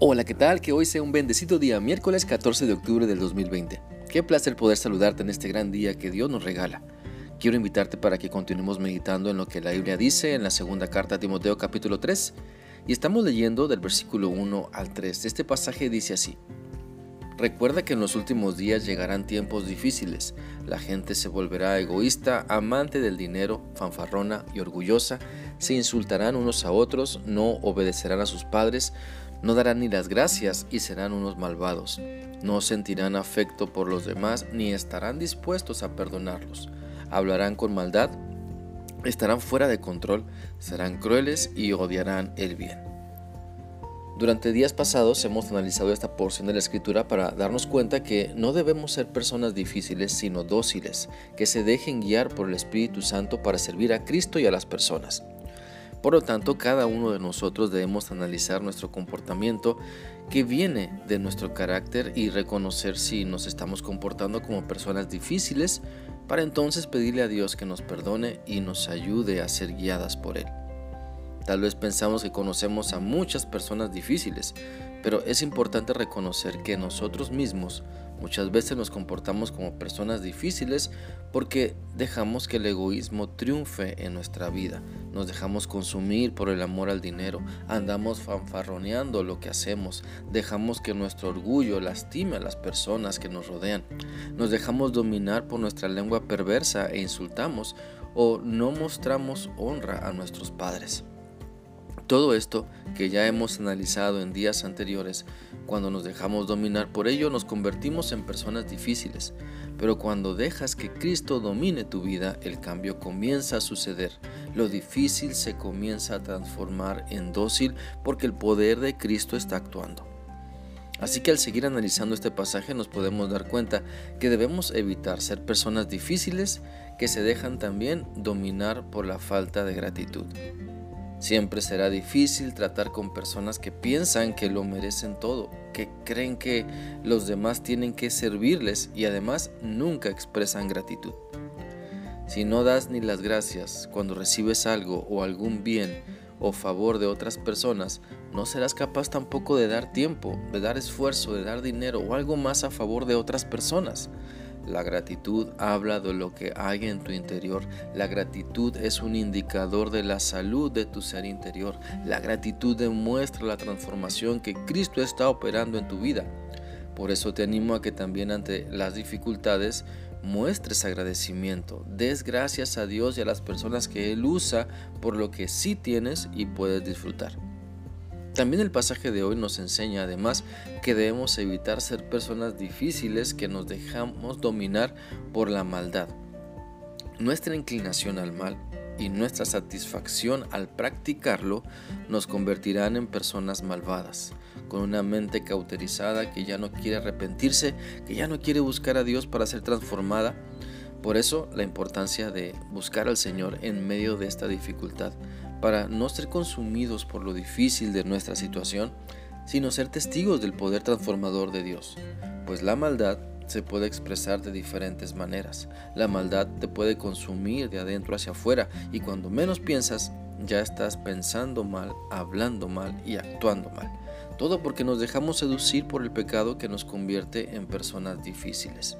Hola, ¿qué tal? Que hoy sea un bendecido día, miércoles 14 de octubre del 2020. Qué placer poder saludarte en este gran día que Dios nos regala. Quiero invitarte para que continuemos meditando en lo que la Biblia dice en la segunda carta a Timoteo capítulo 3 y estamos leyendo del versículo 1 al 3. Este pasaje dice así. Recuerda que en los últimos días llegarán tiempos difíciles. La gente se volverá egoísta, amante del dinero, fanfarrona y orgullosa, se insultarán unos a otros, no obedecerán a sus padres, no darán ni las gracias y serán unos malvados. No sentirán afecto por los demás ni estarán dispuestos a perdonarlos. Hablarán con maldad, estarán fuera de control, serán crueles y odiarán el bien. Durante días pasados hemos analizado esta porción de la escritura para darnos cuenta que no debemos ser personas difíciles sino dóciles, que se dejen guiar por el Espíritu Santo para servir a Cristo y a las personas. Por lo tanto, cada uno de nosotros debemos analizar nuestro comportamiento que viene de nuestro carácter y reconocer si nos estamos comportando como personas difíciles para entonces pedirle a Dios que nos perdone y nos ayude a ser guiadas por Él. Tal vez pensamos que conocemos a muchas personas difíciles, pero es importante reconocer que nosotros mismos Muchas veces nos comportamos como personas difíciles porque dejamos que el egoísmo triunfe en nuestra vida. Nos dejamos consumir por el amor al dinero. Andamos fanfarroneando lo que hacemos. Dejamos que nuestro orgullo lastime a las personas que nos rodean. Nos dejamos dominar por nuestra lengua perversa e insultamos o no mostramos honra a nuestros padres. Todo esto que ya hemos analizado en días anteriores, cuando nos dejamos dominar por ello nos convertimos en personas difíciles, pero cuando dejas que Cristo domine tu vida, el cambio comienza a suceder. Lo difícil se comienza a transformar en dócil porque el poder de Cristo está actuando. Así que al seguir analizando este pasaje nos podemos dar cuenta que debemos evitar ser personas difíciles que se dejan también dominar por la falta de gratitud. Siempre será difícil tratar con personas que piensan que lo merecen todo, que creen que los demás tienen que servirles y además nunca expresan gratitud. Si no das ni las gracias cuando recibes algo o algún bien o favor de otras personas, no serás capaz tampoco de dar tiempo, de dar esfuerzo, de dar dinero o algo más a favor de otras personas. La gratitud habla de lo que hay en tu interior. La gratitud es un indicador de la salud de tu ser interior. La gratitud demuestra la transformación que Cristo está operando en tu vida. Por eso te animo a que también ante las dificultades muestres agradecimiento, des gracias a Dios y a las personas que Él usa por lo que sí tienes y puedes disfrutar. También el pasaje de hoy nos enseña además que debemos evitar ser personas difíciles que nos dejamos dominar por la maldad. Nuestra inclinación al mal y nuestra satisfacción al practicarlo nos convertirán en personas malvadas, con una mente cauterizada que ya no quiere arrepentirse, que ya no quiere buscar a Dios para ser transformada. Por eso la importancia de buscar al Señor en medio de esta dificultad, para no ser consumidos por lo difícil de nuestra situación, sino ser testigos del poder transformador de Dios. Pues la maldad se puede expresar de diferentes maneras. La maldad te puede consumir de adentro hacia afuera y cuando menos piensas ya estás pensando mal, hablando mal y actuando mal. Todo porque nos dejamos seducir por el pecado que nos convierte en personas difíciles.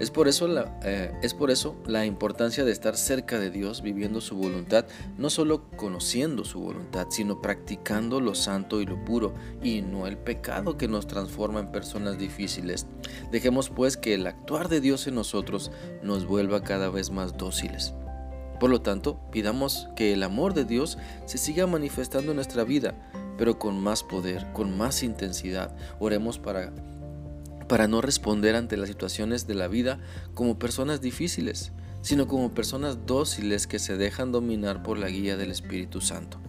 Es por, eso la, eh, es por eso la importancia de estar cerca de Dios, viviendo su voluntad, no solo conociendo su voluntad, sino practicando lo santo y lo puro, y no el pecado que nos transforma en personas difíciles. Dejemos pues que el actuar de Dios en nosotros nos vuelva cada vez más dóciles. Por lo tanto, pidamos que el amor de Dios se siga manifestando en nuestra vida, pero con más poder, con más intensidad. Oremos para para no responder ante las situaciones de la vida como personas difíciles, sino como personas dóciles que se dejan dominar por la guía del Espíritu Santo.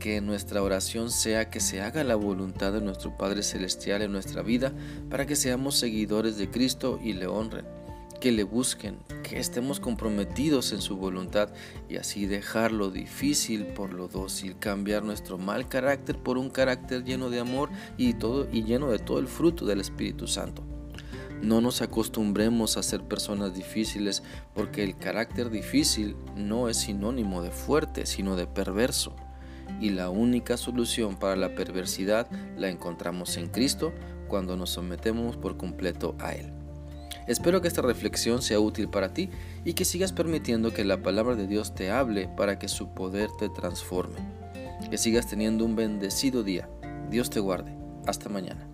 Que nuestra oración sea que se haga la voluntad de nuestro Padre Celestial en nuestra vida para que seamos seguidores de Cristo y le honren que le busquen, que estemos comprometidos en su voluntad y así dejar lo difícil por lo dócil, cambiar nuestro mal carácter por un carácter lleno de amor y, todo, y lleno de todo el fruto del Espíritu Santo. No nos acostumbremos a ser personas difíciles porque el carácter difícil no es sinónimo de fuerte, sino de perverso. y la única solución para la perversidad la encontramos en Cristo cuando nos sometemos por completo a Él. Espero que esta reflexión sea útil para ti y que sigas permitiendo que la palabra de Dios te hable para que su poder te transforme. Que sigas teniendo un bendecido día. Dios te guarde. Hasta mañana.